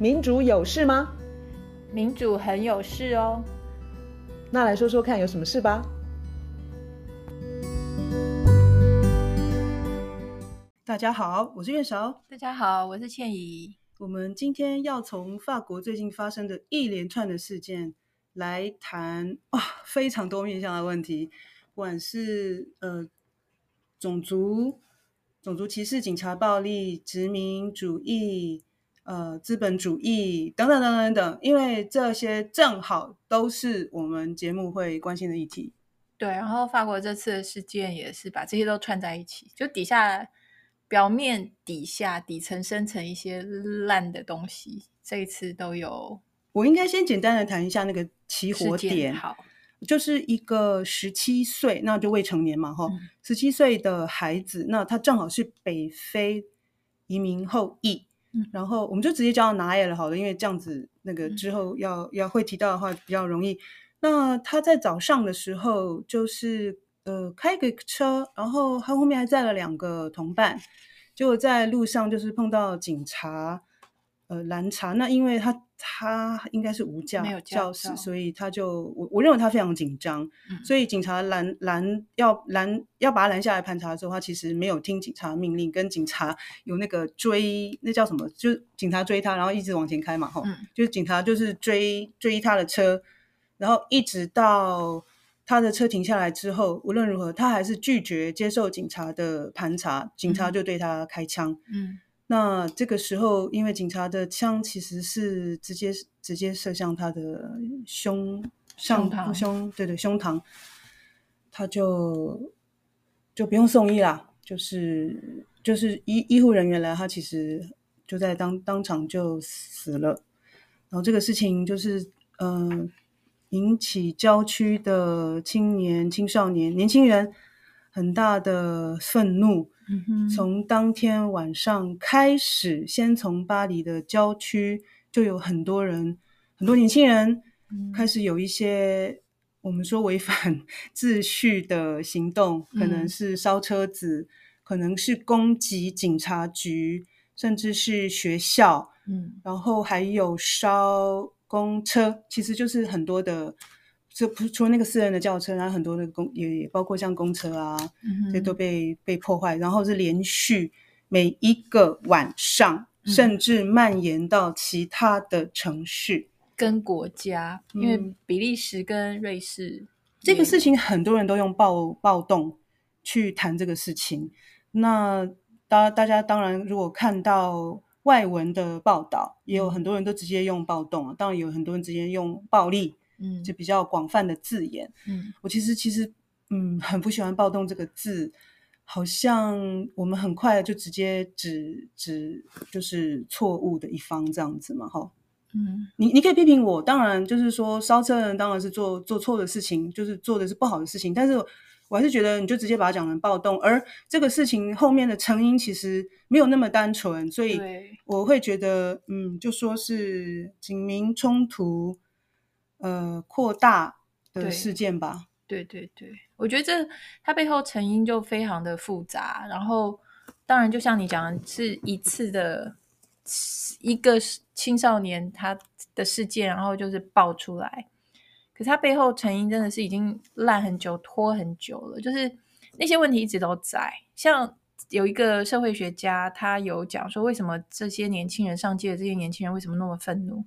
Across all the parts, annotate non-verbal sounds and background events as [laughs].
民主有事吗？民主很有事哦。那来说说看，有什么事吧？大家好，我是月韶。大家好，我是倩怡。我们今天要从法国最近发生的一连串的事件来谈啊，非常多面向的问题，不管是呃种族、种族歧视、警察暴力、殖民主义、呃资本主义等等等等等等，因为这些正好都是我们节目会关心的议题。对，然后法国这次的事件也是把这些都串在一起，就底下。表面底下底层生成一些烂的东西，这一次都有。我应该先简单的谈一下那个起火点，好，就是一个十七岁，那就未成年嘛，哈、嗯，十七岁的孩子，那他正好是北非移民后裔，嗯、然后我们就直接叫他 Naël 了，好了，因为这样子那个之后要、嗯、要会提到的话比较容易。那他在早上的时候就是。呃，开个车，然后他后面还载了两个同伴，结果在路上就是碰到警察，呃，拦查。那因为他他应该是无驾没有驾驶，所以他就我我认为他非常紧张，嗯、所以警察拦拦要拦要把他拦下来盘查的时候，他其实没有听警察命令，跟警察有那个追，那叫什么？就是警察追他，然后一直往前开嘛，吼、嗯，就是警察就是追追他的车，然后一直到。他的车停下来之后，无论如何，他还是拒绝接受警察的盘查，警察就对他开枪。嗯，那这个时候，因为警察的枪其实是直接直接射向他的胸上膛，胸，对对，胸膛，他就就不用送医啦，就是就是医医护人员来，他其实就在当当场就死了。然后这个事情就是，嗯、呃。引起郊区的青年、青少年、年轻人很大的愤怒。从当天晚上开始，先从巴黎的郊区就有很多人，很多年轻人开始有一些我们说违反 [laughs] 秩序的行动，可能是烧车子，可能是攻击警察局，甚至是学校。嗯，然后还有烧。公车其实就是很多的，就不除了那个私人的轿车，然后很多的公也也包括像公车啊，嗯、这些都被被破坏，然后是连续每一个晚上，嗯、甚至蔓延到其他的城市跟国家，因为比利时跟瑞士、嗯、这个事情，很多人都用暴暴动去谈这个事情。那大大家当然如果看到。外文的报道也有很多人都直接用暴动啊，当然有很多人直接用暴力，嗯，就比较广泛的字眼。嗯，我其实其实嗯很不喜欢暴动这个字，好像我们很快就直接指指就是错误的一方这样子嘛，哈。嗯，你你可以批评我，当然就是说烧车的人当然是做做错的事情，就是做的是不好的事情，但是。我还是觉得，你就直接把它讲成暴动，而这个事情后面的成因其实没有那么单纯，所以我会觉得，嗯，就说是警民冲突，呃，扩大的事件吧。对对对，我觉得这它背后成因就非常的复杂，然后当然就像你讲的，是一次的一个青少年他的事件，然后就是爆出来。可是它背后成因真的是已经烂很久、拖很久了，就是那些问题一直都在。像有一个社会学家，他有讲说，为什么这些年轻人上街的这些年轻人为什么那么愤怒？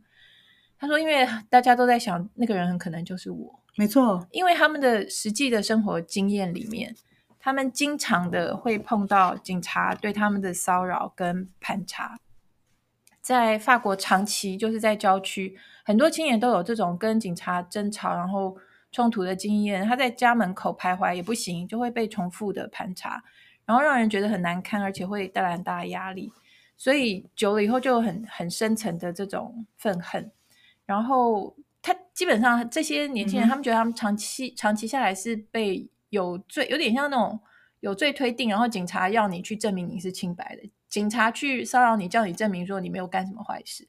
他说，因为大家都在想，那个人很可能就是我。没错，因为他们的实际的生活经验里面，他们经常的会碰到警察对他们的骚扰跟盘查。在法国长期就是在郊区，很多青年都有这种跟警察争吵然后冲突的经验。他在家门口徘徊也不行，就会被重复的盘查，然后让人觉得很难堪，而且会带来很大的压力。所以久了以后就很很深层的这种愤恨。然后他基本上这些年轻人，他们觉得他们长期长期下来是被有罪，有点像那种有罪推定，然后警察要你去证明你是清白的。警察去骚扰你，叫你证明说你没有干什么坏事，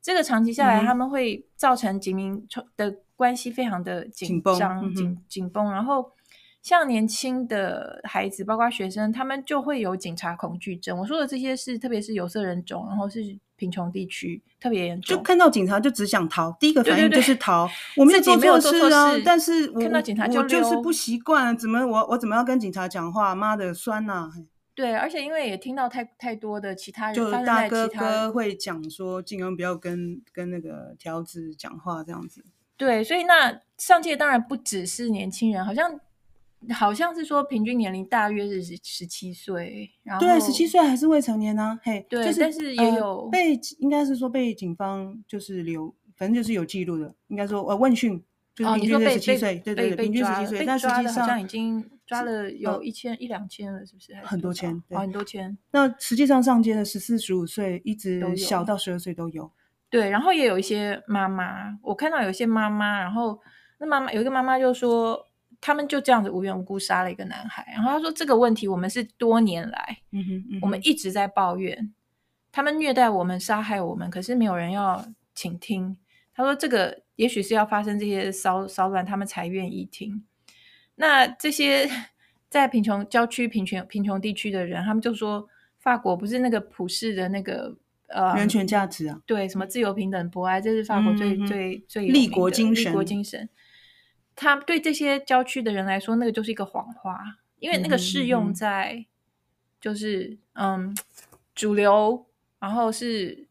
这个长期下来，他们会造成警民的关系非常的紧张、紧紧绷。然后像年轻的孩子，包括学生，他们就会有警察恐惧症。我说的这些是，特别是有色人种，然后是贫穷地区特别严重，就看到警察就只想逃，第一个反应就是逃。对对对，我们自己没有做错事，但是我看到警察就我就是不习惯，怎么我我怎么要跟警察讲话？妈的，酸呐、啊！对，而且因为也听到太太多的其他人，就大哥哥会讲说，尽量不要跟跟那个条子讲话这样子。对，所以那上届当然不只是年轻人，好像。好像是说平均年龄大约是十十七岁，然后对，十七岁还是未成年呢、啊？嘿，对，就是、但是也有、呃、被，应该是说被警方就是留，反正就是有记录的，应该说呃问讯，就是平均十七岁，对对对，平均十七岁，但实际上好像已经抓了有一千一两千了，是不是？很多千，对，很多千。那实际上上街的十四十五岁，一直小到十二岁都有。对，然后也有一些妈妈，我看到有些妈妈，然后那妈妈有一个妈妈就说。他们就这样子无缘无故杀了一个男孩，然后他说这个问题我们是多年来，嗯哼，嗯哼，我们一直在抱怨，他们虐待我们、杀害我们，可是没有人要倾听。他说这个也许是要发生这些骚骚乱，他们才愿意听。那这些在贫穷郊区、贫穷贫穷地区的人，他们就说法国不是那个普世的那个呃人权价值啊，对，什么自由、平等、博爱，这是法国最、嗯、最最立国精神，立国精神。他对这些郊区的人来说，那个就是一个谎话，因为那个适用在就是嗯，嗯主流，然后是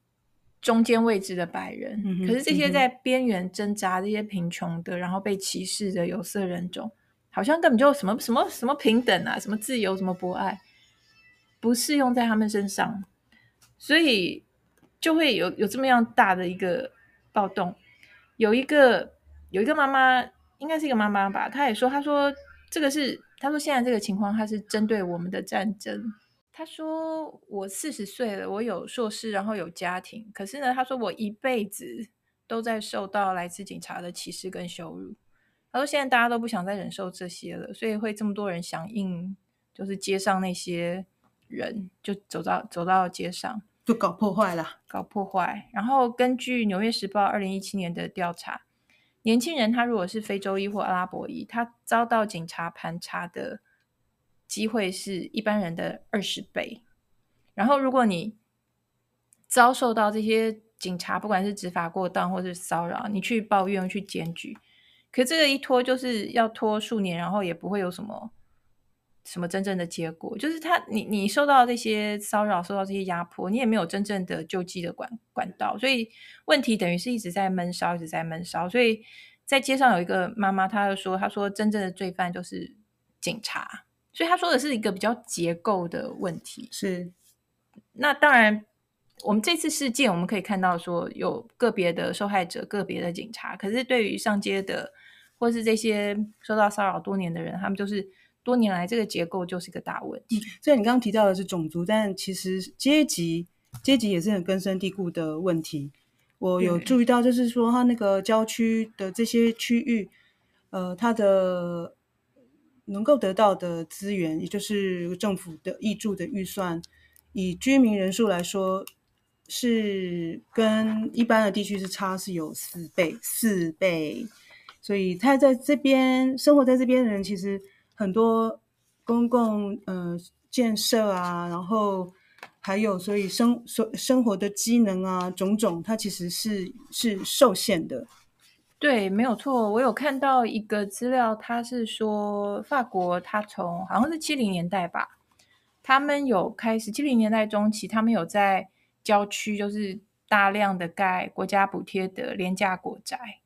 中间位置的白人。嗯、可是这些在边缘挣扎、这些贫穷的，然后被歧视的有色人种，好像根本就什么什么什么平等啊，什么自由，什么博爱，不适用在他们身上，所以就会有有这么样大的一个暴动。有一个有一个妈妈。应该是一个妈妈吧，她也说，她说这个是，她说现在这个情况，她是针对我们的战争。她说我四十岁了，我有硕士，然后有家庭，可是呢，她说我一辈子都在受到来自警察的歧视跟羞辱。她说现在大家都不想再忍受这些了，所以会这么多人响应，就是街上那些人就走到走到街上，就搞破坏了，搞破坏。然后根据《纽约时报》二零一七年的调查。年轻人他如果是非洲裔或阿拉伯裔，他遭到警察盘查的机会是一般人的二十倍。然后，如果你遭受到这些警察不管是执法过当或是骚扰，你去抱怨去检举，可这个一拖就是要拖数年，然后也不会有什么什么真正的结果。就是他，你你受到这些骚扰，受到这些压迫，你也没有真正的救济的管管道，所以。问题等于是一直在闷烧，一直在闷烧。所以在街上有一个妈妈，她就说：“她说真正的罪犯就是警察。”所以她说的是一个比较结构的问题。是。那当然，我们这次事件我们可以看到说有个别的受害者，个别的警察。可是对于上街的或是这些受到骚扰多年的人，他们就是多年来这个结构就是一个大问题。虽然你刚刚提到的是种族，但其实阶级阶级也是很根深蒂固的问题。我有注意到，就是说，它那个郊区的这些区域，呃，它的能够得到的资源，也就是政府的挹注的预算，以居民人数来说，是跟一般的地区是差是有四倍，四倍。所以，他在这边生活在这边的人，其实很多公共呃建设啊，然后。还有，所以生生生活的机能啊，种种，它其实是是受限的。对，没有错。我有看到一个资料，它是说法国，它从好像是七零年代吧，他们有开始七零年代中期，他们有在郊区就是大量的盖国家补贴的廉价国宅。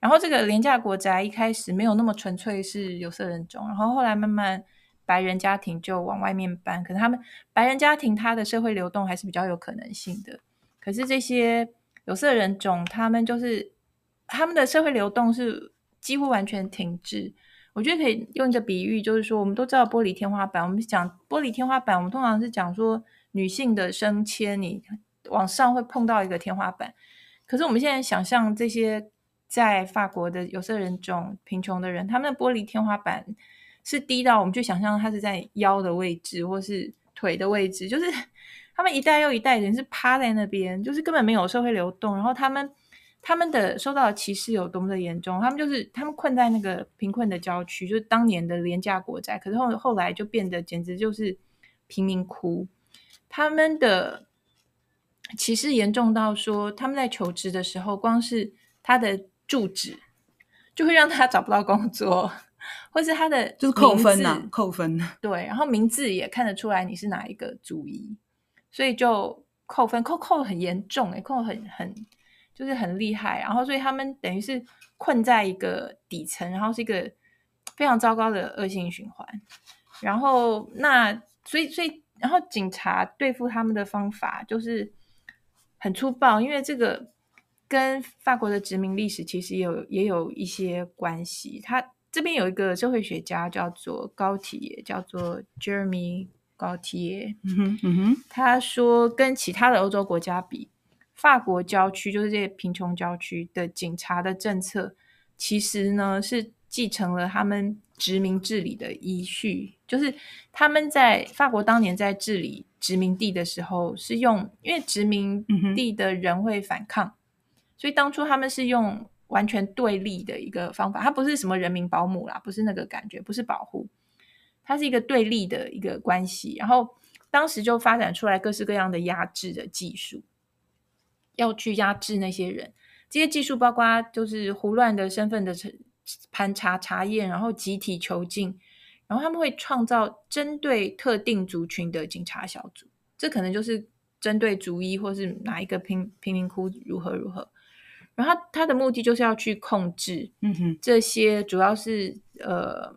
然后这个廉价国宅一开始没有那么纯粹是有色人种，然后后来慢慢。白人家庭就往外面搬，可是他们白人家庭他的社会流动还是比较有可能性的。可是这些有色人种，他们就是他们的社会流动是几乎完全停滞。我觉得可以用一个比喻，就是说我们都知道玻璃天花板，我们讲玻璃天花板，我们通常是讲说女性的升迁，你往上会碰到一个天花板。可是我们现在想象这些在法国的有色人种贫穷的人，他们的玻璃天花板。是低到我们就想象他是在腰的位置，或是腿的位置，就是 [laughs] 他们一代又一代人是趴在那边，就是根本没有社会流动。然后他们他们的受到的歧视有多么的严重。他们就是他们困在那个贫困的郊区，就是当年的廉价国债，可是后后来就变得简直就是贫民窟。他们的歧视严重到说，他们在求职的时候，光是他的住址就会让他找不到工作，或是他的就是扣分呐、啊，扣分。对，然后名字也看得出来你是哪一个族裔，所以就扣分，扣扣很严重，哎，扣很很就是很厉害。然后所以他们等于是困在一个底层，然后是一个非常糟糕的恶性循环。然后那所以所以。然后警察对付他们的方法就是很粗暴，因为这个跟法国的殖民历史其实也有也有一些关系。他这边有一个社会学家叫做高提耶，叫做 Jeremy 高提耶。嗯哼，嗯哼，他说跟其他的欧洲国家比，法国郊区就是这些贫穷郊区的警察的政策，其实呢是继承了他们。殖民治理的依序，就是他们在法国当年在治理殖民地的时候，是用因为殖民地的人会反抗，所以当初他们是用完全对立的一个方法。它不是什么人民保姆啦，不是那个感觉，不是保护，它是一个对立的一个关系。然后当时就发展出来各式各样的压制的技术，要去压制那些人。这些技术包括就是胡乱的身份的。盘查查验，然后集体囚禁，然后他们会创造针对特定族群的警察小组，这可能就是针对族裔或是哪一个贫贫民窟如何如何。然后他，的目的就是要去控制，嗯哼，这些主要是呃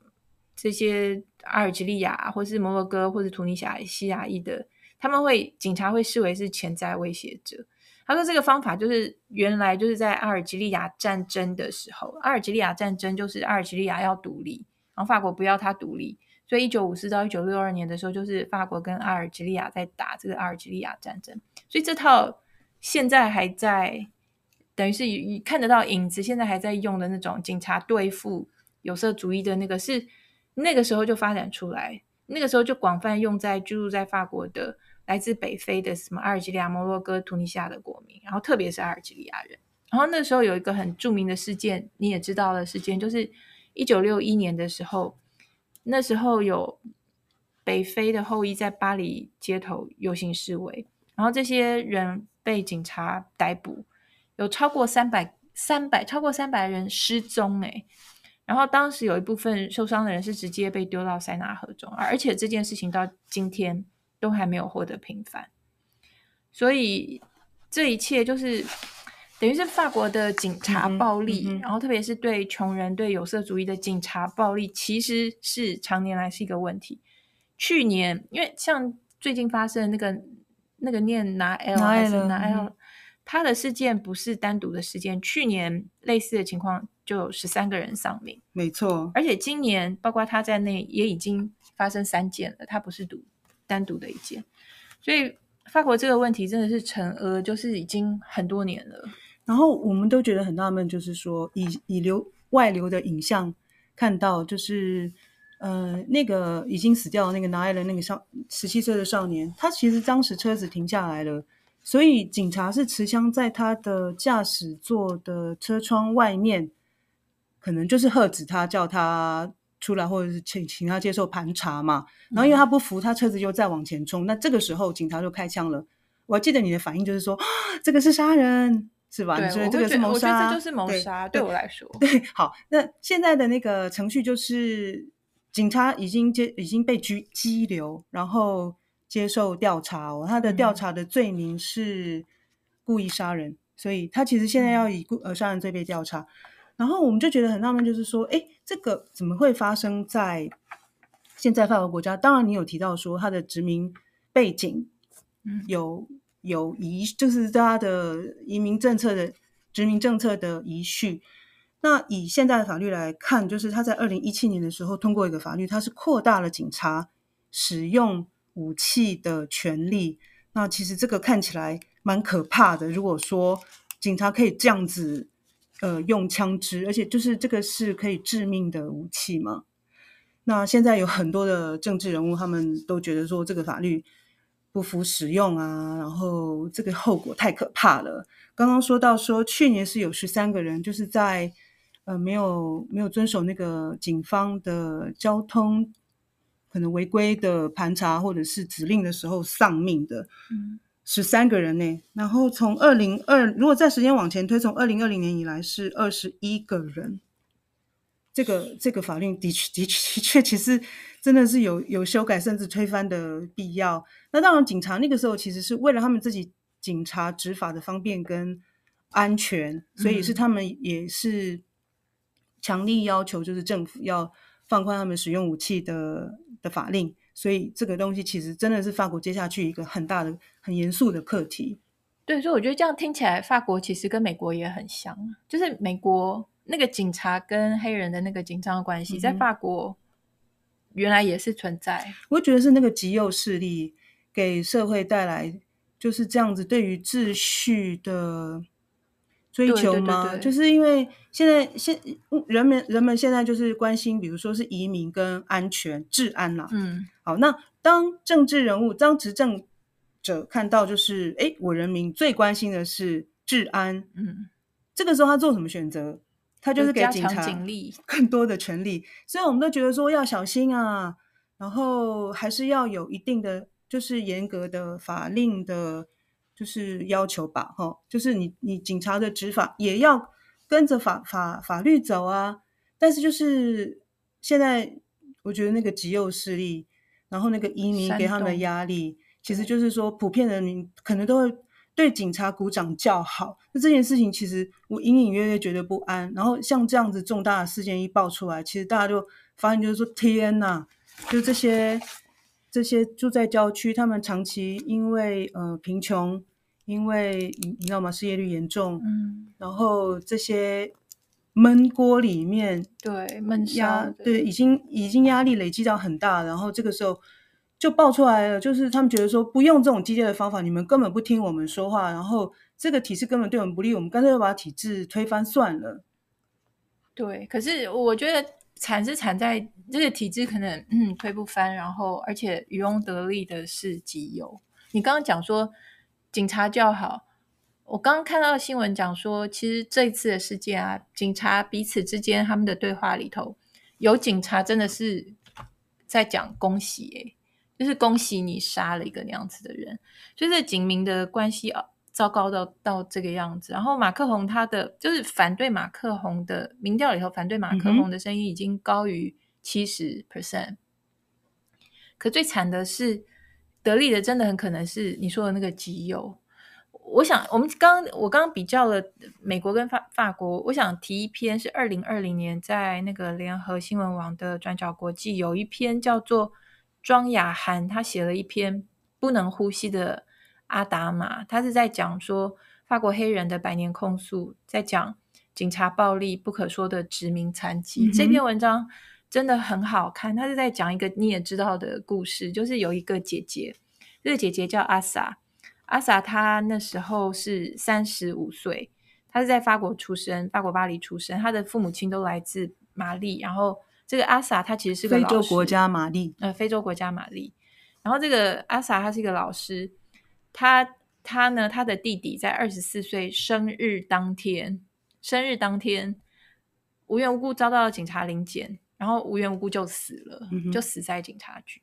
这些阿尔及利亚或是摩洛哥或是突尼西亚西亚裔的，他们会警察会视为是潜在威胁者。他说：“这个方法就是原来就是在阿尔及利亚战争的时候，阿尔及利亚战争就是阿尔及利亚要独立，然后法国不要他独立，所以一九五四到一九六二年的时候，就是法国跟阿尔及利亚在打这个阿尔及利亚战争。所以这套现在还在，等于是看得到影子，现在还在用的那种警察对付有色主义的那个，是那个时候就发展出来，那个时候就广泛用在居住在法国的。”来自北非的什么阿尔及利亚、摩洛哥、突尼西亚的国民，然后特别是阿尔及利亚人。然后那时候有一个很著名的事件，你也知道的事件，就是一九六一年的时候，那时候有北非的后裔在巴黎街头游行示威，然后这些人被警察逮捕，有超过三百三百超过三百人失踪诶，然后当时有一部分受伤的人是直接被丢到塞纳河中，而且这件事情到今天。都还没有获得平反，所以这一切就是等于是法国的警察暴力，嗯嗯、然后特别是对穷人、对有色主义的警察暴力，其实是常年来是一个问题。去年，因为像最近发生的那个那个念拿 L 还是拿 L，他的事件不是单独的事件。去年类似的情况就有十三个人丧命，没错。而且今年包括他在内也已经发生三件了，他不是独。单独的一件，所以法国这个问题真的是成呃，就是已经很多年了。然后我们都觉得很纳闷，就是说以以流外流的影像看到，就是呃那个已经死掉的那个拿爱的那个少十七岁的少年，他其实当时车子停下来了，所以警察是持枪在他的驾驶座的车窗外面，可能就是喝止他，叫他。出来，或者是请请他接受盘查嘛，然后因为他不服，他车子又再往前冲。那这个时候警察就开枪了。我还记得你的反应就是说，这个是杀人，是吧？所以这个是谋杀，这就是谋杀。对，对我来说，对，好。那现在的那个程序就是，警察已经接已经被拘拘留，然后接受调查哦。他的调查的罪名是故意杀人，嗯、所以他其实现在要以故呃杀人罪被调查。然后我们就觉得很纳闷，就是说，哎，这个怎么会发生在现在法国国家？当然，你有提到说他的殖民背景有有遗，就是他的移民政策的殖民政策的遗绪。那以现在的法律来看，就是他在二零一七年的时候通过一个法律，他是扩大了警察使用武器的权利。那其实这个看起来蛮可怕的。如果说警察可以这样子。呃，用枪支，而且就是这个是可以致命的武器嘛。那现在有很多的政治人物，他们都觉得说这个法律不服使用啊，然后这个后果太可怕了。刚刚说到说，去年是有十三个人，就是在呃没有没有遵守那个警方的交通可能违规的盘查或者是指令的时候丧命的，嗯，十三个人呢。然后从二零二，如果在时间往前推，从二零二零年以来是二十一个人。这个这个法律的确的确的确，其实真的是有有修改甚至推翻的必要。那当然，警察那个时候其实是为了他们自己警察执法的方便跟安全，所以是他们也是强力要求，就是政府要放宽他们使用武器的的法令。所以这个东西其实真的是法国接下去一个很大的、很严肃的课题。对，所以我觉得这样听起来，法国其实跟美国也很像，就是美国。那个警察跟黑人的那个紧张的关系，在法国原来也是存在。嗯。我觉得是那个极右势力给社会带来就是这样子对于秩序的追求吗？对对对对。就是因为现在现人们人们现在就是关心，比如说是移民跟安全治安啦。嗯，好，那当政治人物当执政者看到就是，哎，我人民最关心的是治安。嗯，这个时候他做什么选择？他就是给警察 [laughs] 更多的权利，所以我们都觉得说要小心啊，然后还是要有一定的就是严格的法令的，就是要求吧，哈，就是你你警察的执法也要跟着法法法律走啊。但是就是现在我觉得那个极右势力，然后那个移民给他们的压力，其实就是说普遍人民可能都会。对警察鼓掌叫好，那这件事情其实我隐隐约约觉得不安。然后像这样子重大的事件一爆出来，其实大家就发现就是说，天呐，就这些这些住在郊区，他们长期因为呃贫穷，因为你你知道吗？失业率严重，嗯，然后这些闷锅里面，对闷压，对已经已经压力累积到很大，然后这个时候。就爆出来了，就是他们觉得说不用这种激烈的方法，你们根本不听我们说话，然后这个体制根本对我们不利，我们干脆就把体制推翻算了。对，可是我觉得惨是惨在这个体制可能嗯推不翻，然后而且渔翁得利的是极有。你刚刚讲说警察叫好，我刚刚看到新闻讲说，其实这一次的事件啊，警察彼此之间他们的对话里头，有警察真的是在讲恭喜诶、欸。就是恭喜你杀了一个那样子的人，就是警民的关系啊，糟糕到到这个样子。然后马克宏他的就是反对马克宏的民调里头，反对马克宏的声音已经高于七十 percent。可最惨的是，得利的真的很可能是你说的那个极右。我想我们刚我刚刚比较了美国跟法法国，我想提一篇是二零二零年在那个联合新闻网的转角国际有一篇叫做。庄雅涵他写了一篇《不能呼吸的阿达玛》，他是在讲说法国黑人的百年控诉，在讲警察暴力不可说的殖民残疾。嗯、这篇文章真的很好看，他是在讲一个你也知道的故事，就是有一个姐姐，这个姐姐叫阿萨，阿萨她那时候是三十五岁，她是在法国出生，法国巴黎出生，她的父母亲都来自玛丽，然后。这个阿萨她其实是个，非洲国家玛丽，呃，非洲国家玛丽。然后这个阿萨她是一个老师，她他呢，他的弟弟在二十四岁生日当天，生日当天无缘无故遭到了警察临检，然后无缘无故就死了，嗯、就死在警察局。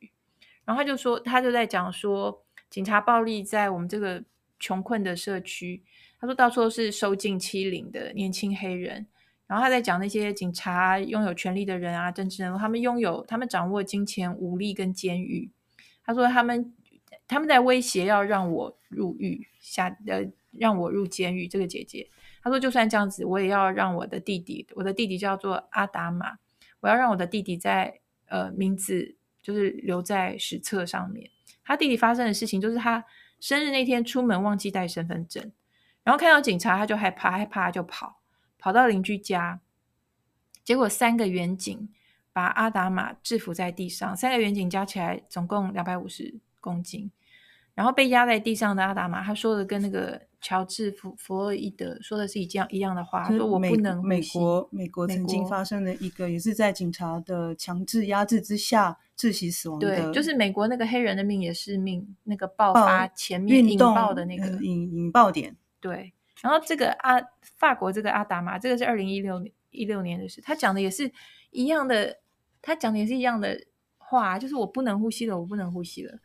然后他就说，他就在讲说，警察暴力在我们这个穷困的社区，他说到处都是受尽欺凌的年轻黑人。然后他在讲那些警察拥有权力的人啊，政治人物，他们拥有，他们掌握金钱、武力跟监狱。他说他们他们在威胁要让我入狱，下呃让我入监狱。这个姐姐，他说就算这样子，我也要让我的弟弟，我的弟弟叫做阿达玛，我要让我的弟弟在呃名字就是留在史册上面。他弟弟发生的事情就是他生日那天出门忘记带身份证，然后看到警察他就害怕，害怕就跑。跑到邻居家，结果三个远警把阿达玛制服在地上。三个远警加起来总共两百五十公斤。然后被压在地上的阿达玛，他说的跟那个乔治弗弗洛伊德说的是一样一样的话，说我不能美国美国曾经发生的一个，也是在警察的强制压制之下窒息死亡的。对，就是美国那个黑人的命也是命，那个爆发前面引爆的那个引引爆点。对，然后这个阿法国这个阿达玛，这个是二零一六年一六年的事，他讲的也是一样的，他讲的也是一样的话，就是我不能呼吸了，我不能呼吸了。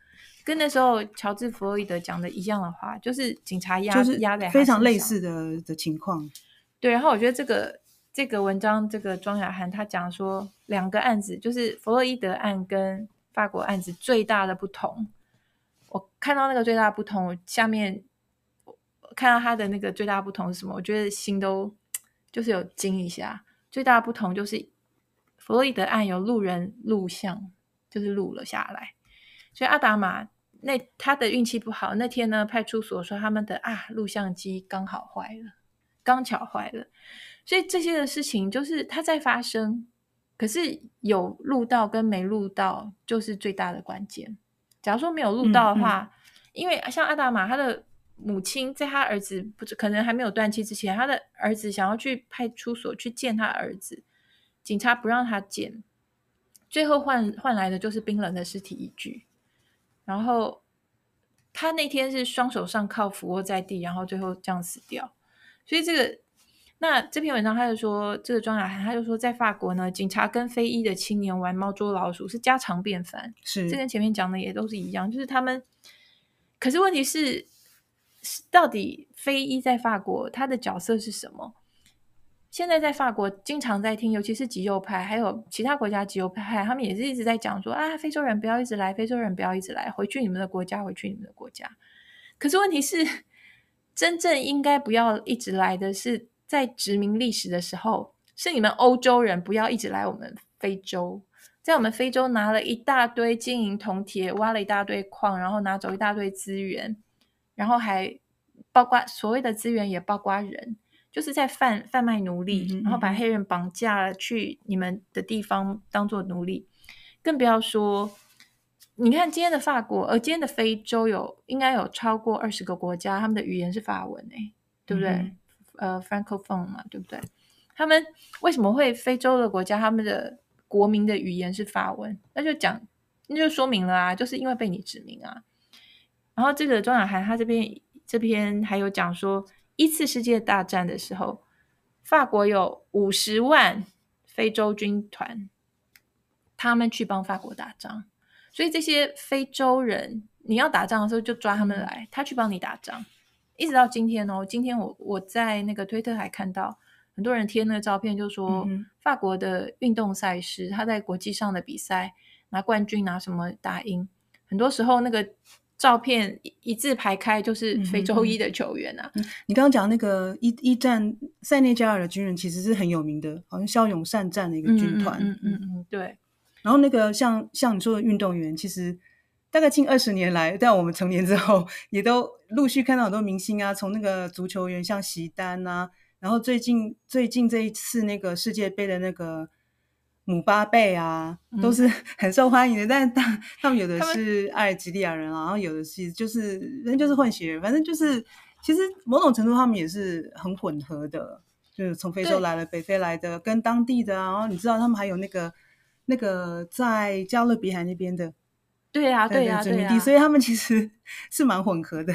跟那时候乔治·弗洛伊德讲的一样的话，就是警察压压在非常类似的的情况。对，然后我觉得这个这个文章，这个庄雅涵他讲说，两个案子就是弗洛伊德案跟法国案子最大的不同。我看到那个最大的不同，我下面看到他的那个最大的不同是什么？我觉得心都就是有惊一下。最大的不同就是弗洛伊德案有路人录像，就是录了下来，所以阿达玛。那他的运气不好，那天呢，派出所说他们的啊录像机刚好坏了，刚巧坏了，所以这些的事情就是它在发生，可是有录到跟没录到就是最大的关键。假如说没有录到的话，嗯嗯、因为像阿达玛他的母亲在他儿子不可能还没有断气之前，他的儿子想要去派出所去见他儿子，警察不让他见，最后换换来的就是冰冷的尸体一具。然后他那天是双手上铐俯卧在地，然后最后这样死掉。所以这个那这篇文章他就说，这个庄雅涵他就说，在法国呢，警察跟非裔的青年玩猫捉老鼠是家常便饭。是，这跟前面讲的也都是一样，就是他们。可是问题是，到底非裔在法国他的角色是什么？现在在法国，经常在听，尤其是极右派，还有其他国家极右派，他们也是一直在讲说啊，非洲人不要一直来，非洲人不要一直来，回去你们的国家，回去你们的国家。可是问题是，真正应该不要一直来的是，在殖民历史的时候，是你们欧洲人不要一直来我们非洲，在我们非洲拿了一大堆金银铜铁，挖了一大堆矿，然后拿走一大堆资源，然后还包括所谓的资源，也包括人。就是在贩贩卖奴隶，嗯嗯，然后把黑人绑架了去你们的地方当做奴隶，更不要说，你看今天的法国，而今天的非洲有应该有超过二十个国家，他们的语言是法文诶，对不对？嗯、呃，Francophone 嘛，对不对？他们为什么会非洲的国家他们的国民的语言是法文？那就讲，那就说明了啊，就是因为被你殖民啊。然后这个庄雅涵他这边这边还有讲说。一次世界大战的时候，法国有五十万非洲军团，他们去帮法国打仗。所以这些非洲人，你要打仗的时候就抓他们来，他去帮你打仗。一直到今天哦，今天我我在那个推特还看到很多人贴那个照片，就说法国的运动赛事，他在国际上的比赛拿冠军拿什么打赢，很多时候那个。照片一字排开，就是非洲裔的球员啊！嗯、你刚刚讲那个一一战塞内加尔的军人，其实是很有名的，好像骁勇善战的一个军团。嗯嗯嗯，嗯，对。然后那个像像你说的运动员，其实大概近二十年来，在我们成年之后，也都陆续看到很多明星啊，从那个足球员像席丹啊，然后最近最近这一次那个世界杯的那个。姆巴贝啊，都是 [laughs] 很受欢迎的，嗯、但是他他们有的是阿尔及利亚人啊，然后有的是就是人就是混血，反正就是其实某种程度他们也是很混合的，就是从非洲来了，北非来的，跟当地的啊，然后你知道他们还有那个那个在加勒比海那边的，对呀对呀对呀，所以他们其实 [laughs] 是蛮混合的。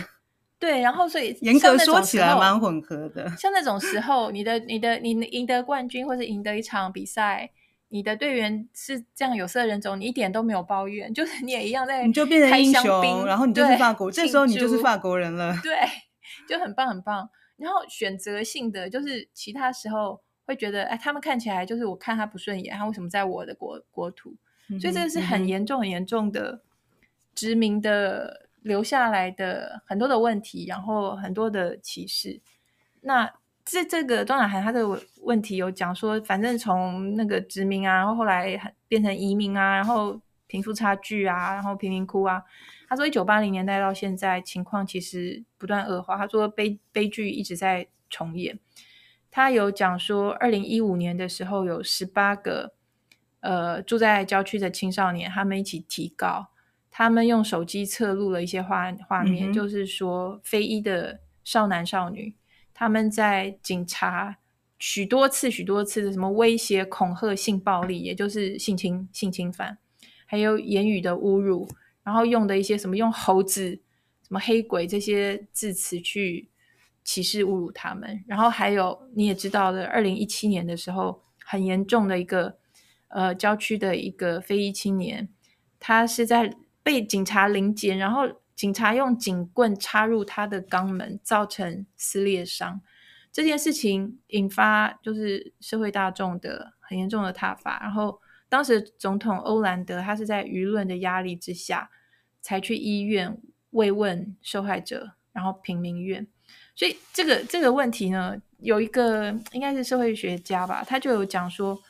对，然后所以严格说起来蛮混合的。像那种时候，你的你的你赢得冠军或者赢得一场比赛。你的队员是这样有色人种，你一点都没有抱怨，就是你也一样在，你就变成英雄，然后你就是法国，[laughs] 这时候你就是法国人了，对，就很棒很棒。然后选择性的就是其他时候会觉得，哎，他们看起来就是我看他不顺眼，他为什么在我的国国土？嗯、所以这个是很严重很严重的殖民的留下来的很多的问题，然后很多的歧视。那。这这个庄雅涵他的问题有讲说，反正从那个殖民啊，然后后来变成移民啊，然后贫富差距啊，然后贫民窟啊。他说，一九八零年代到现在，情况其实不断恶化。他说悲悲剧一直在重演。他有讲说，二零一五年的时候，有十八个呃住在郊区的青少年，他们一起提告，他们用手机侧录了一些画画面，嗯、就是说非裔的少男少女，他们在警察许多次、许多次的什么威胁、恐吓、性暴力，也就是性侵、性侵犯，还有言语的侮辱，然后用的一些什么用猴子、什么黑鬼这些字词去歧视、侮辱他们，然后还有你也知道的，二零一七年的时候，很严重的一个呃郊区的一个非裔青年，他是在。被警察临检，然后警察用警棍插入他的肛门，造成撕裂伤。这件事情引发就是社会大众的很严重的挞伐。然后当时总统欧兰德他是在舆论的压力之下才去医院慰问受害者，然后平民院。所以这个这个问题呢，有一个应该是社会学家吧，他就有讲说，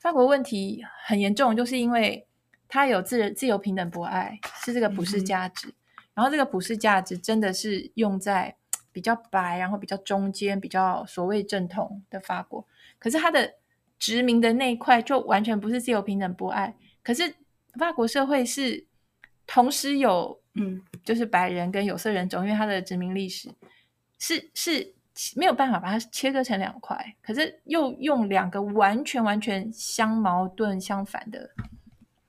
法国问题很严重，就是因为。他有自自由、平等、博爱，是这个普世价值。嗯、然后这个普世价值真的是用在比较白，然后比较中间、比较所谓正统的法国。可是他的殖民的那一块就完全不是自由、平等、博爱。可是法国社会是同时有，嗯，就是白人跟有色人种，因为他的殖民历史是是没有办法把它切割成两块。可是又用两个完全完全相矛盾、相反的。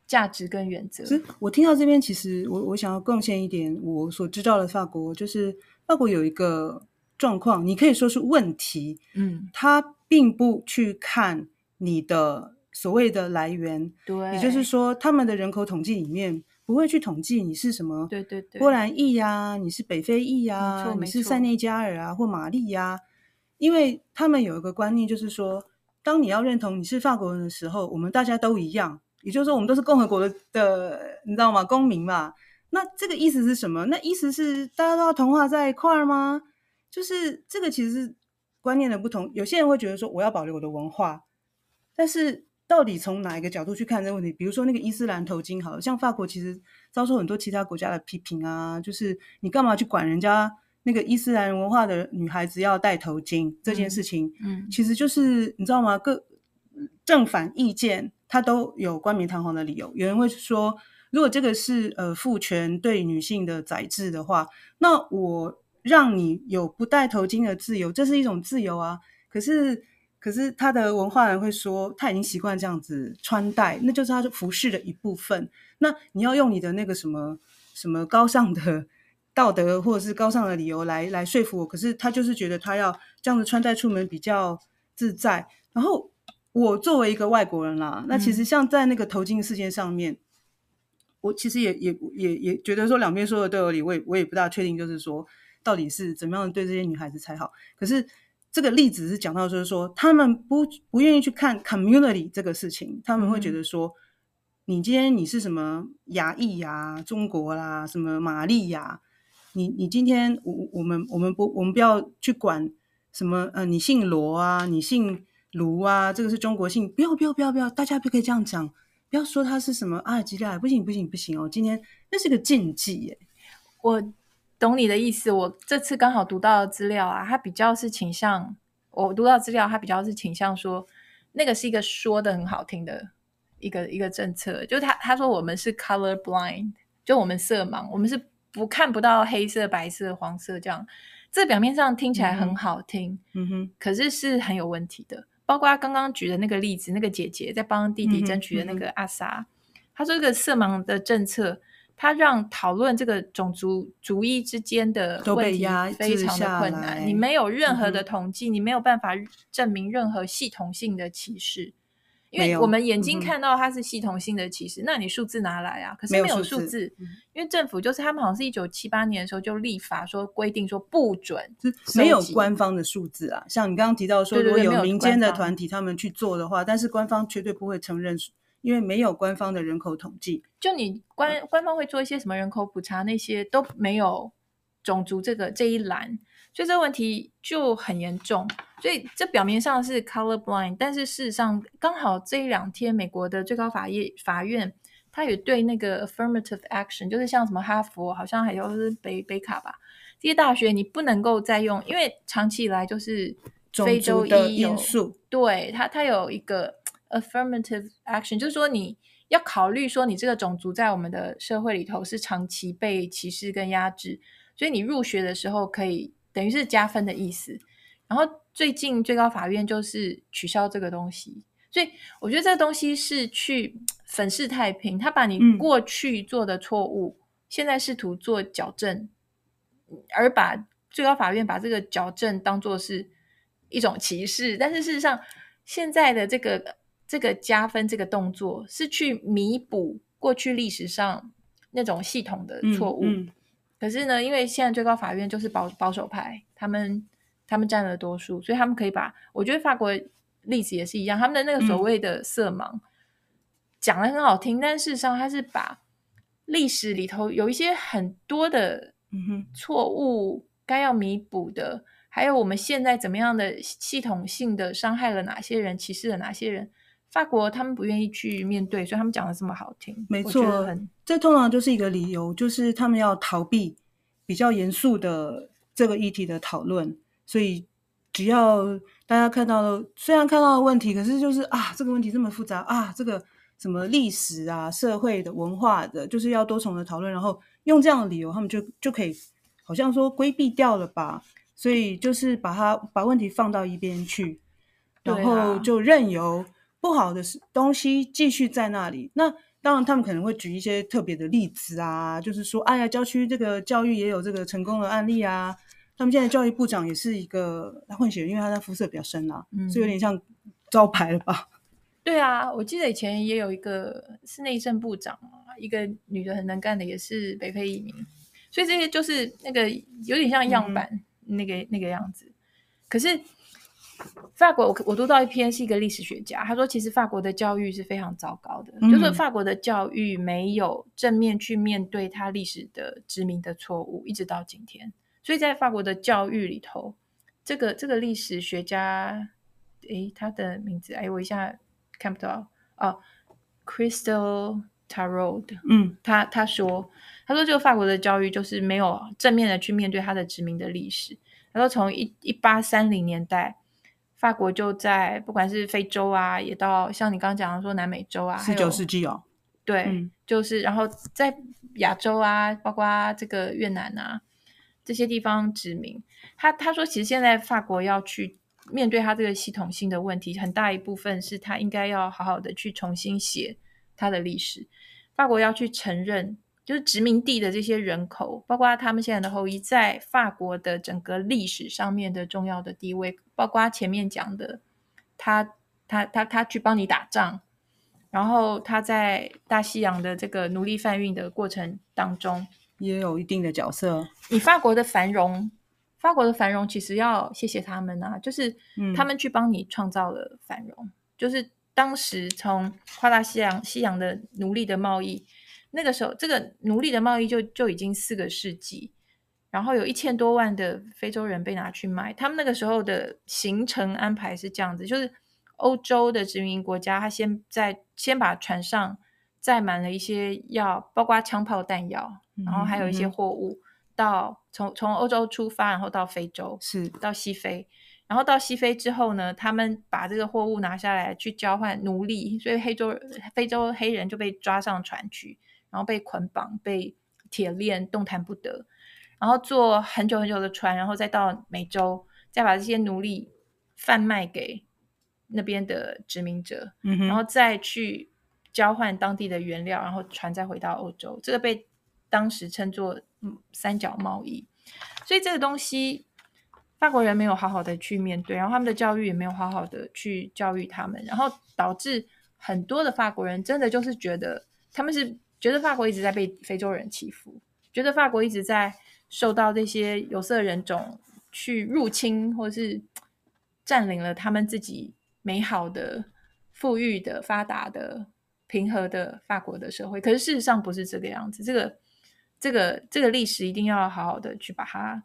价值跟原则。其实我听到这边，其实我我想要贡献一点我所知道的法国，就是法国有一个状况，你可以说是问题，嗯，他并不去看你的所谓的来源，对，也就是说，他们的人口统计里面不会去统计你是什么，对对对，波兰裔呀，你是北非裔呀，你是塞内加尔啊或玛丽呀，因为他们有一个观念，就是说，当你要认同你是法国人的时候，我们大家都一样。也就是说，我们都是共和国的的，你知道吗？公民嘛。那这个意思是什么？那意思是大家都要同化在一块儿吗？就是这个其实是观念的不同。有些人会觉得说，我要保留我的文化，但是到底从哪一个角度去看这个问题？比如说那个伊斯兰头巾，好像法国其实遭受很多其他国家的批评啊，就是你干嘛去管人家那个伊斯兰文化的女孩子要戴头巾这件事情？嗯，嗯其实就是你知道吗？各正反意见。他都有冠冕堂皇的理由。有人会说，如果这个是呃父权对女性的宰制的话，那我让你有不戴头巾的自由，这是一种自由啊。可是，可是他的文化人会说，他已经习惯这样子穿戴，那就是他服饰的一部分。那你要用你的那个什么什么高尚的道德或者是高尚的理由来来说服我。可是他就是觉得他要这样子穿戴出门比较自在，然后。我作为一个外国人啦，那其实像在那个头巾事件上面，嗯、我其实也也也也觉得说两边说的都有理，我也我也不大确定，就是说到底是怎么样对这些女孩子才好。可是这个例子是讲到就是说，他们不不愿意去看 community 这个事情，他们会觉得说，嗯、你今天你是什么牙裔呀、中国啦、什么玛丽呀，你你今天我我们我们不我们不要去管什么呃，你姓罗啊，你姓。卢啊，这个是中国姓，不要不要不要不要，大家不可以这样讲，不要说他是什么阿尔及利亚，不行不行不行哦，今天那是个禁忌耶。我懂你的意思，我这次刚好读到的资料啊，他比较是倾向，我读到资料，他比较是倾向说，那个是一个说的很好听的一个一个政策，就他他说我们是 color blind，就我们色盲，我们是不看不到黑色、白色、黄色这样，这表面上听起来很好听，嗯哼，可是是很有问题的。包括他刚刚举的那个例子，那个姐姐在帮弟弟争取的那个阿萨，他、嗯嗯、说这个色盲的政策，他让讨论这个种族主义之间的问题非常的困难。你没有任何的统计，嗯、你没有办法证明任何系统性的歧视。因为我们眼睛看到它是系统性的歧视，嗯、那你数字拿来啊？可是没有数字，字因为政府就是他们好像是一九七八年的时候就立法说规定说不准，没有官方的数字啊。像你刚刚提到说，如果有民间的团体他们去做的话，但是官方绝对不会承认，因为没有官方的人口统计。就你官官方会做一些什么人口普查，那些都没有种族这个这一栏。所以这个问题就很严重，所以这表面上是 color blind，但是事实上刚好这一两天，美国的最高法院法院，他也对那个 affirmative action，就是像什么哈佛，好像还有是北北卡吧，这些大学你不能够再用，因为长期以来就是非洲裔，因素，对他他有一个 affirmative action，就是说你要考虑说，你这个种族在我们的社会里头是长期被歧视跟压制，所以你入学的时候可以等于是加分的意思。然后最近最高法院就是取消这个东西，所以我觉得这个东西是去粉饰太平，他把你过去做的错误，嗯、现在试图做矫正，而把最高法院把这个矫正当做是一种歧视，但是事实上现在的这个。这个加分这个动作是去弥补过去历史上那种系统的错误。嗯嗯、可是呢，因为现在最高法院就是保保守派，他们他们占了多数，所以他们可以把我觉得法国例子也是一样，他们的那个所谓的色盲、嗯、讲的很好听，但事实上他是把历史里头有一些很多的错误该要弥补的，还有我们现在怎么样的系统性的伤害了哪些人，歧视了哪些人。法国他们不愿意去面对，所以他们讲的这么好听。没错，这通常就是一个理由，就是他们要逃避比较严肃的这个议题的讨论。所以只要大家看到了，虽然看到了问题，可是就是啊，这个问题这么复杂啊，这个什么历史啊、社会的、文化的，就是要多重的讨论，然后用这样的理由，他们就就可以好像说规避掉了吧。所以就是把它把问题放到一边去，然后就任由。不好的东西继续在那里，那当然他们可能会举一些特别的例子啊，就是说，哎呀，郊区这个教育也有这个成功的案例啊。他们现在教育部长也是一个混血，因为他的肤色比较深啊，嗯，所以有点像招牌了吧？[laughs] 对啊，我记得以前也有一个是内政部长啊，一个女的很能干的，也是北非移民，所以这些就是那个有点像样板，嗯、那个那个样子，可是。法国，我我读到一篇是一个历史学家，他说其实法国的教育是非常糟糕的，嗯、就是法国的教育没有正面去面对他历史的殖民的错误，一直到今天。所以在法国的教育里头，这个这个历史学家，诶，他的名字，哎，我一下看不到哦，Crystal Tarot，嗯，他他说他说这个法国的教育就是没有正面的去面对他的殖民的历史。他说从一一八三零年代。法国就在不管是非洲啊，也到像你刚刚讲的说南美洲啊，十九世纪哦，对，嗯、就是然后在亚洲啊，包括这个越南啊这些地方殖民。他他说，其实现在法国要去面对他这个系统性的问题，很大一部分是他应该要好好的去重新写他的历史。法国要去承认。就是殖民地的这些人口，包括他们现在的后裔，在法国的整个历史上面的重要的地位，包括前面讲的，他他他他去帮你打仗，然后他在大西洋的这个奴隶贩运的过程当中，也有一定的角色。你法国的繁荣，法国的繁荣其实要谢谢他们啊，就是他们去帮你创造了繁荣，嗯、就是当时从跨大西洋西洋的奴隶的贸易。那个时候，这个奴隶的贸易就就已经四个世纪，然后有一千多万的非洲人被拿去卖。他们那个时候的行程安排是这样子：就是欧洲的殖民国家，他先在先把船上载满了一些药，包括枪炮弹药，然后还有一些货物，到从从欧洲出发，然后到非洲，是到西非，然后到西非之后呢，他们把这个货物拿下来去交换奴隶，所以黑洲非洲黑人就被抓上船去。然后被捆绑，被铁链，动弹不得。然后坐很久很久的船，然后再到美洲，再把这些奴隶贩卖给那边的殖民者，嗯、哼然后再去交换当地的原料，然后船再回到欧洲。这个被当时称作“三角贸易”。所以这个东西，法国人没有好好的去面对，然后他们的教育也没有好好的去教育他们，然后导致很多的法国人真的就是觉得他们是。觉得法国一直在被非洲人欺负，觉得法国一直在受到这些有色人种去入侵，或是占领了他们自己美好的、富裕的、发达的、平和的法国的社会。可是事实上不是这个样子。这个、这个、这个历史一定要好好的去把它、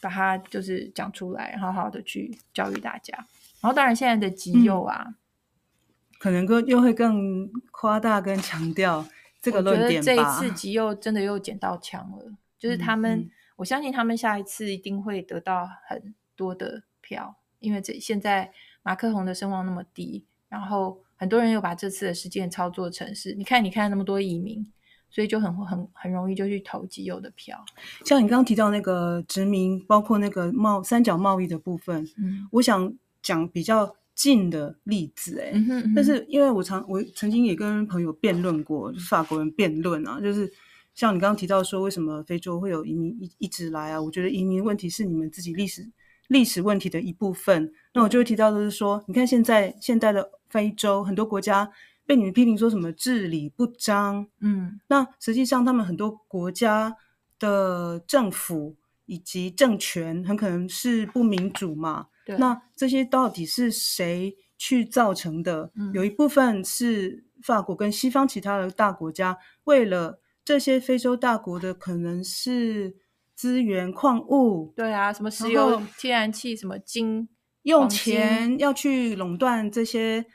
把它就是讲出来，然后好好的去教育大家。然后当然现在的极右啊。嗯可能更又会更夸大跟强调这个论点吧。这一次极右真的又捡到枪了，就是他们，嗯嗯、我相信他们下一次一定会得到很多的票，因为这现在马克宏的声望那么低，然后很多人又把这次的事件操作成是，你看，你看那么多移民，所以就很很很容易就去投极右的票。像你刚刚提到那个殖民，包括那个贸三角贸易的部分，嗯，我想讲比较近的例子，哎、嗯嗯，但是因为我常我曾经也跟朋友辩论过，就是法国人辩论啊，就是。像你刚刚提到说，为什么非洲会有移民一一直来啊？我觉得移民问题是你们自己历史历史问题的一部分。那我就会提到的是说，你看现在现代的非洲很多国家被你们批评说什么治理不彰，嗯，那实际上他们很多国家的政府以及政权很可能是不民主嘛。对。那这些到底是谁去造成的？嗯。有一部分是法国跟西方其他的大国家为了。这些非洲大国的可能是资源矿物，对啊，什么石油、天然气，什么金，用钱要去垄断这些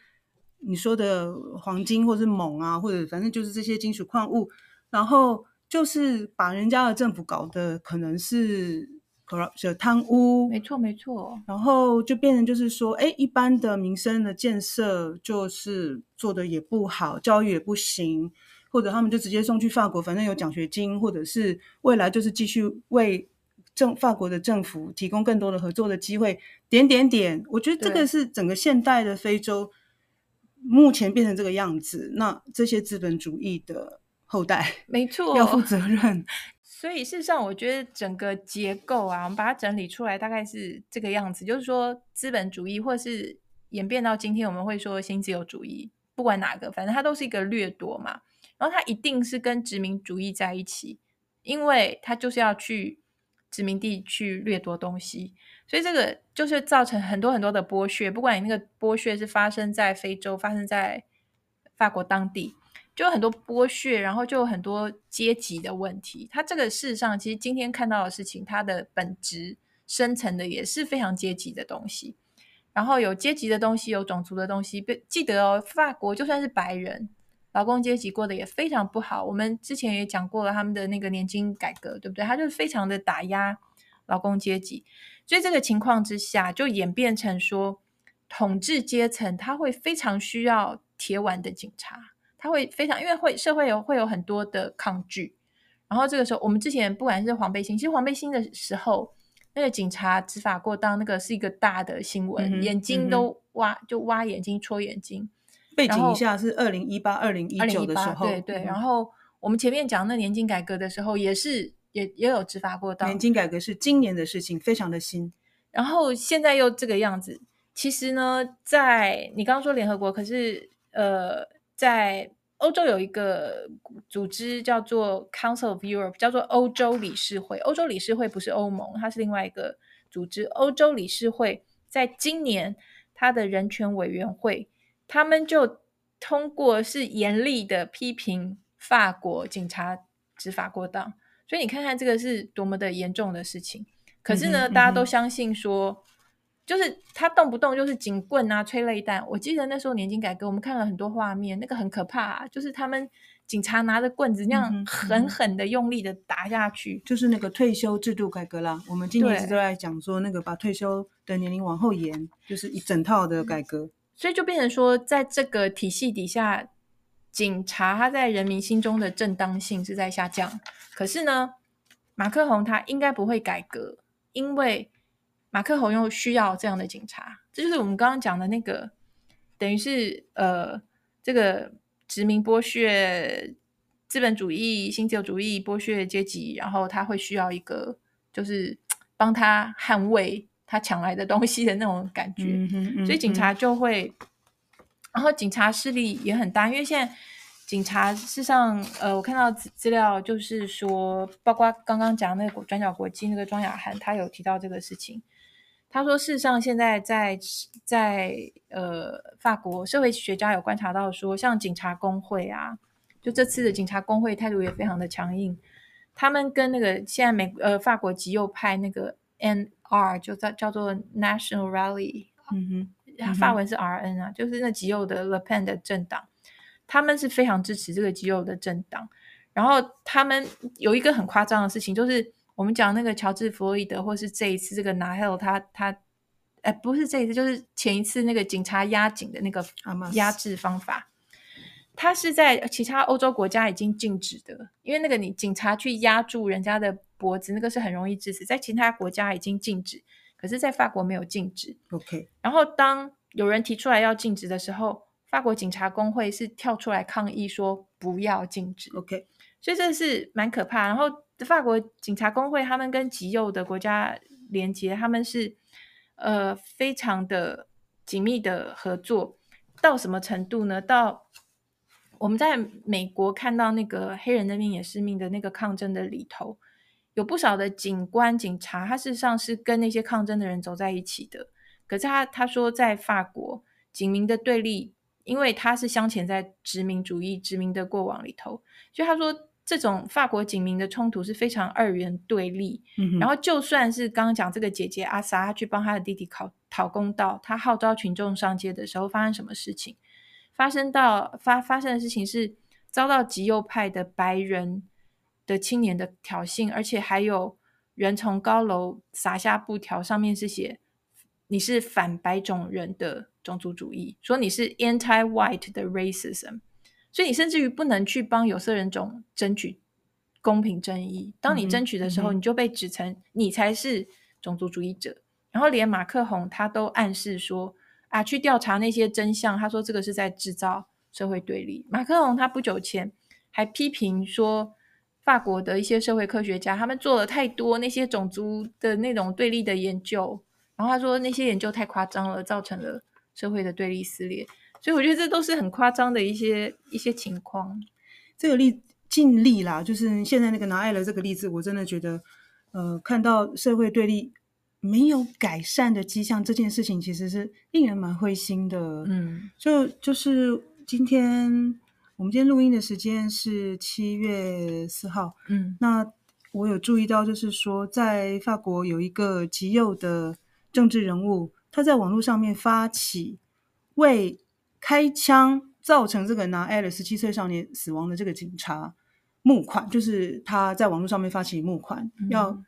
你说的黄金，或者是锰啊，或者反正就是这些金属矿物，然后就是把人家的政府搞得可能是 corrupt 贪污，没错没错，然后就变成就是说，哎，一般的民生的建设就是做的也不好，教育也不行。或者他们就直接送去法国，反正有奖学金，或者是未来就是继续为政法国的政府提供更多的合作的机会，点点点。我觉得这个是整个现代的非洲目前变成这个样子，那这些资本主义的后代，没错，要负责任。所以事实上，我觉得整个结构啊，我们把它整理出来，大概是这个样子，就是说资本主义，或是演变到今天，我们会说新自由主义，不管哪个，反正它都是一个掠夺嘛。然后它一定是跟殖民主义在一起，因为它就是要去殖民地去掠夺东西，所以这个就是造成很多很多的剥削。不管你那个剥削是发生在非洲，发生在法国当地，就有很多剥削，然后就有很多阶级的问题。它这个事实上，其实今天看到的事情，它的本质深层的也是非常阶级的东西。然后有阶级的东西，有种族的东西。记得哦，法国就算是白人。劳工阶级过得也非常不好。我们之前也讲过了他们的那个年金改革，对不对？他就是非常的打压劳工阶级，所以这个情况之下就演变成说，统治阶层他会非常需要铁腕的警察，他会非常因为会社会有会有很多的抗拒。然后这个时候，我们之前不管是黄背心，其实黄背心的时候，那个警察执法过当，那个是一个大的新闻，嗯、眼睛都挖、嗯、就挖眼睛戳眼睛。背景一下是二零一八、二零一九的时候，对对。然后我们前面讲那年金改革的时候，也是也也有执法过到。年金改革是今年的事情，非常的新。然后现在又这个样子。其实呢，在你刚刚说联合国，可是呃，在欧洲有一个组织叫做 Council of Europe，叫做欧洲理事会。欧洲理事会不是欧盟，它是另外一个组织。欧洲理事会在今年它的人权委员会。他们就通过是严厉的批评法国警察执法过当，所以你看看这个是多么的严重的事情。可是呢，嗯、大家都相信说，嗯、就是他动不动就是警棍啊、催泪弹。我记得那时候年金改革，我们看了很多画面，那个很可怕、啊，就是他们警察拿着棍子那样狠狠的、用力的打下去。就是那个退休制度改革啦。我们今年一直都在讲说，那个把退休的年龄往后延，就是一整套的改革。所以就变成说，在这个体系底下，警察他在人民心中的正当性是在下降。可是呢，马克宏他应该不会改革，因为马克宏又需要这样的警察。这就是我们刚刚讲的那个，等于是呃，这个殖民剥削、资本主义、新自由主义剥削阶级，然后他会需要一个，就是帮他捍卫。他抢来的东西的那种感觉，嗯哼嗯哼，所以警察就会，然后警察势力也很大，因为现在警察事实上，呃，我看到资料就是说，包括刚刚讲那个转角国际那个庄雅涵，他有提到这个事情。他说，事实上现在在在呃法国社会学家有观察到说，像警察工会啊，就这次的警察工会态度也非常的强硬，他们跟那个现在美呃法国极右派那个 N。R 就叫叫做 National Rally，嗯哼，法文是 RN 啊，就是那极右的 Le Pen 的政党，他们是非常支持这个极右的政党。然后他们有一个很夸张的事情，就是我们讲那个乔治·弗洛伊德，或是这一次这个 Nahel 他他哎，不是这一次，就是前一次那个警察压警的那个压制方法，他是在其他欧洲国家已经禁止的，因为那个你警察去压住人家的脖子，那个是很容易致死，在其他国家已经禁止，可是在法国没有禁止。OK，然后当有人提出来要禁止的时候，法国警察工会是跳出来抗议说不要禁止。OK，所以这是蛮可怕。然后法国警察工会他们跟极右的国家连接，他们是呃非常的紧密的合作，到什么程度呢？到我们在美国看到那个黑人的命也是命的那个抗争的里头，有不少的警官警察，他事实上是跟那些抗争的人走在一起的。可是他他说在法国警民的对立。因为他是镶嵌在殖民主义、殖民的过往里头，所以他说这种法国警民的冲突是非常二元对立。嗯、然后就算是刚刚讲这个姐姐阿莎，她去帮她的弟弟讨讨公道，她号召群众上街的时候，发生什么事情？发生到发发生的事情是遭到极右派的白人的青年的挑衅，而且还有人从高楼撒下布条，上面是写“你是反白种人的”。种族主义，说你是 anti-white 的 racism，所以你甚至于不能去帮有色人种争取公平正义。当你争取的时候，你就被指成你才是种族主义者。然后连马克宏他都暗示说啊，去调查那些真相。他说这个是在制造社会对立。马克宏他不久前还批评说，法国的一些社会科学家他们做了太多那些种族的那种对立的研究。然后他说那些研究太夸张了，造成了。社会的对立撕裂，所以我觉得这都是很夸张的一些一些情况。这个例尽力啦，就是现在那个拿爱了这个例子，我真的觉得，呃，看到社会对立没有改善的迹象，这件事情其实是令人蛮灰心的。嗯，就就是今天我们今天录音的时间是七月四号，嗯，那我有注意到，就是说在法国有一个极右的政治人物。他在网络上面发起为开枪造成这个拿爱了十七岁少年死亡的这个警察募款，就是他在网络上面发起募款，嗯、要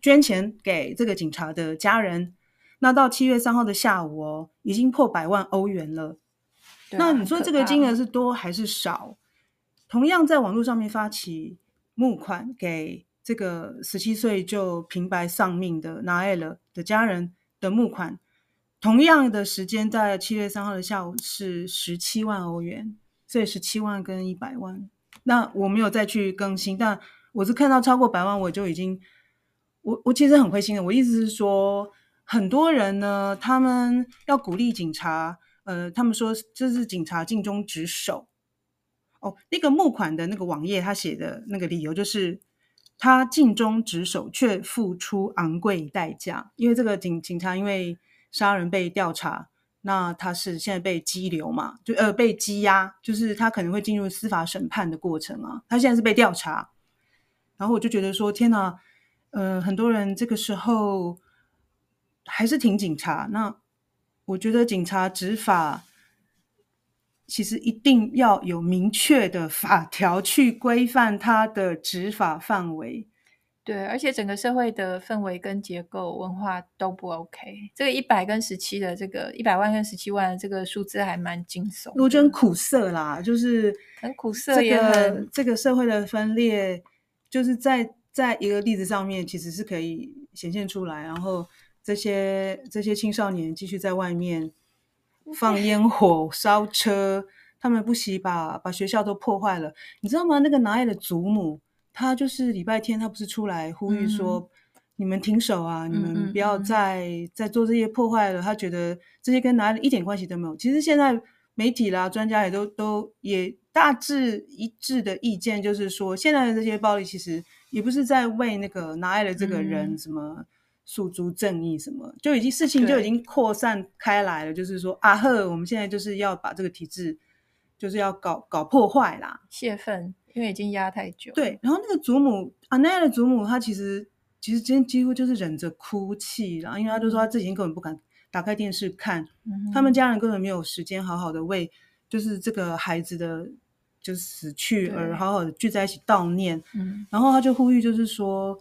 捐钱给这个警察的家人。那到七月三号的下午哦，已经破百万欧元了。啊、那你说这个金额是多还是少？同样在网络上面发起募款给这个十七岁就平白丧命的拿爱了的家人的募款。同样的时间，在七月三号的下午是十七万欧元，所以十七万跟一百万。那我没有再去更新，但我是看到超过百万，我就已经，我我其实很灰心的。我意思是说，很多人呢，他们要鼓励警察，呃，他们说这是警察尽忠职守。哦，那个募款的那个网页，他写的那个理由就是，他尽忠职守却付出昂贵代价，因为这个警警察因为。杀人被调查，那他是现在被羁留嘛？就呃被羁押，就是他可能会进入司法审判的过程啊。他现在是被调查，然后我就觉得说，天哪，呃，很多人这个时候还是挺警察。那我觉得警察执法其实一定要有明确的法条去规范他的执法范围。对，而且整个社会的氛围跟结构文化都不 OK。这个一百跟十七的这个一百万跟十七万的这个数字还蛮惊悚，我觉得很苦涩啦，就是很苦涩，也很这个社会的分裂，就是在在一个例子上面其实是可以显现出来。然后这些这些青少年继续在外面放烟火、烧车，他们不惜把把学校都破坏了，你知道吗？那个拿爱的祖母。她就是礼拜天，她不是出来呼吁说：“嗯、你们停手啊！嗯、你们不要再、嗯、再做这些破坏了。”他觉得这些跟拿爱一点关系都没有。其实现在媒体啦、专家也都都也大致一致的意见，就是说，现在的这些暴力其实也不是在为那个拿爱的这个人什么诉诸正义，什么、嗯、就已经事情就已经扩散开来了。就是说，啊呵，我们现在就是要把这个体制，就是要搞搞破坏啦，泄愤。因为已经压太久，对。然后那个祖母阿奈的祖母，她其实其实今天几乎就是忍着哭泣，然后因为她就说她自己根本不敢打开电视看，嗯、他们家人根本没有时间好好的为就是这个孩子的就死去而好好的聚在一起悼念。嗯、然后他就呼吁，就是说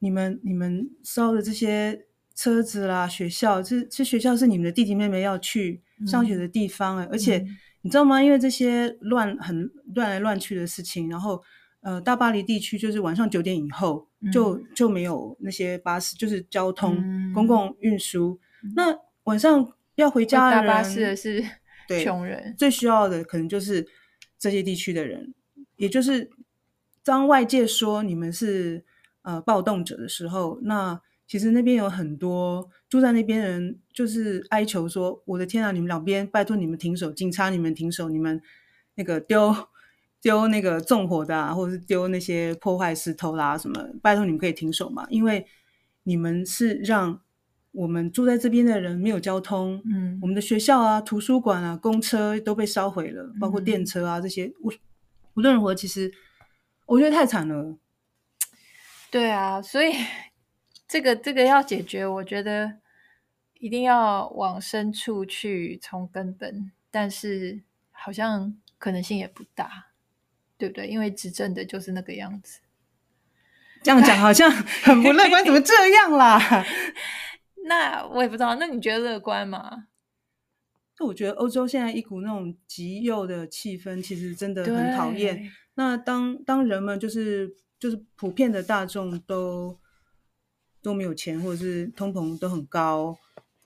你们你们烧的这些车子啦、学校，这这学校是你们的弟弟妹妹要去上学的地方，嗯、而且你知道吗？因为这些乱很乱来乱去的事情，然后呃，大巴黎地区就是晚上九点以后就、嗯、就没有那些巴士，就是交通、嗯、公共运输。嗯、那晚上要回家的人，搭巴士的是 [laughs] 穷人，最需要的可能就是这些地区的人，也就是当外界说你们是呃暴动者的时候，那。其实那边有很多住在那边的人，就是哀求说：“我的天啊，你们两边拜托你们停手，警察你们停手，你们那个丢丢那个纵火的啊，或者是丢那些破坏石头啦什么，拜托你们可以停手嘛，因为你们是让我们住在这边的人没有交通，嗯，我们的学校啊、图书馆啊、公车都被烧毁了，包括电车啊这些，无无论如何，其实我觉得太惨了。对啊，所以。这个这个要解决，我觉得一定要往深处去，从根本。但是好像可能性也不大，对不对？因为执政的就是那个样子。这样讲好像 [laughs] 很不乐观，怎么这样啦？[laughs] 那我也不知道。那你觉得乐观吗？那我觉得欧洲现在一股那种极右的气氛，其实真的很讨厌。那当当人们就是就是普遍的大众都。都没有钱，或者是通膨都很高，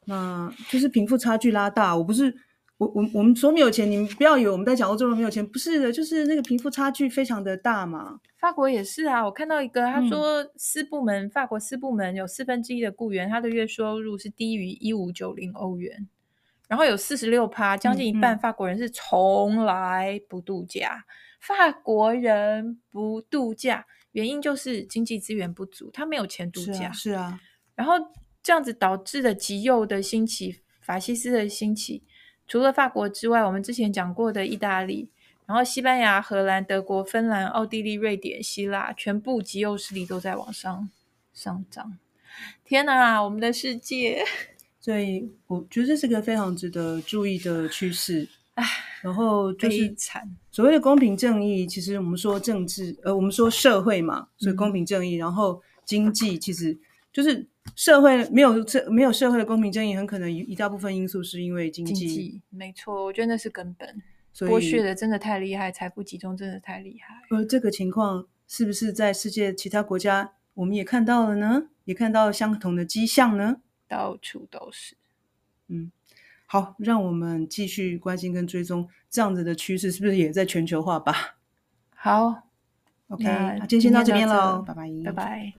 那就是贫富差距拉大。我不是我我我们说没有钱，你们不要以为我们在讲欧洲人没有钱，不是的，就是那个贫富差距非常的大嘛。法国也是啊，我看到一个他说，私部门、嗯、法国私部门有四分之一的雇员，他的月收入是低于一五九零欧元，然后有四十六趴，将近一半法国人是从来不度假，嗯嗯，法国人不度假。原因就是经济资源不足，他没有钱度假。是啊，是啊。然后这样子导致的极右的兴起，法西斯的兴起，除了法国之外，我们之前讲过的意大利，然后西班牙、荷兰、德国、芬兰、奥地利、瑞典、希腊，全部极右势力都在往上上涨。天哪，我们的世界！所以我觉得这是个非常值得注意的趋势。唉，然后就是所谓的公平正义，其实我们说政治，呃，我们说社会嘛，所以公平正义。嗯、然后经济其实就是社会没有这没有社会的公平正义，很可能一一大部分因素是因为经济。经济没错，我觉得那是根本。所以剥削的真的太厉害，财富集中真的太厉害。而这个情况是不是在世界其他国家我们也看到了呢？也看到相同的迹象呢？到处都是，嗯。好，让我们继续关心跟追踪这样子的趋势，是不是也在全球化吧？好，OK，那今天先到这边喽，拜拜，拜拜。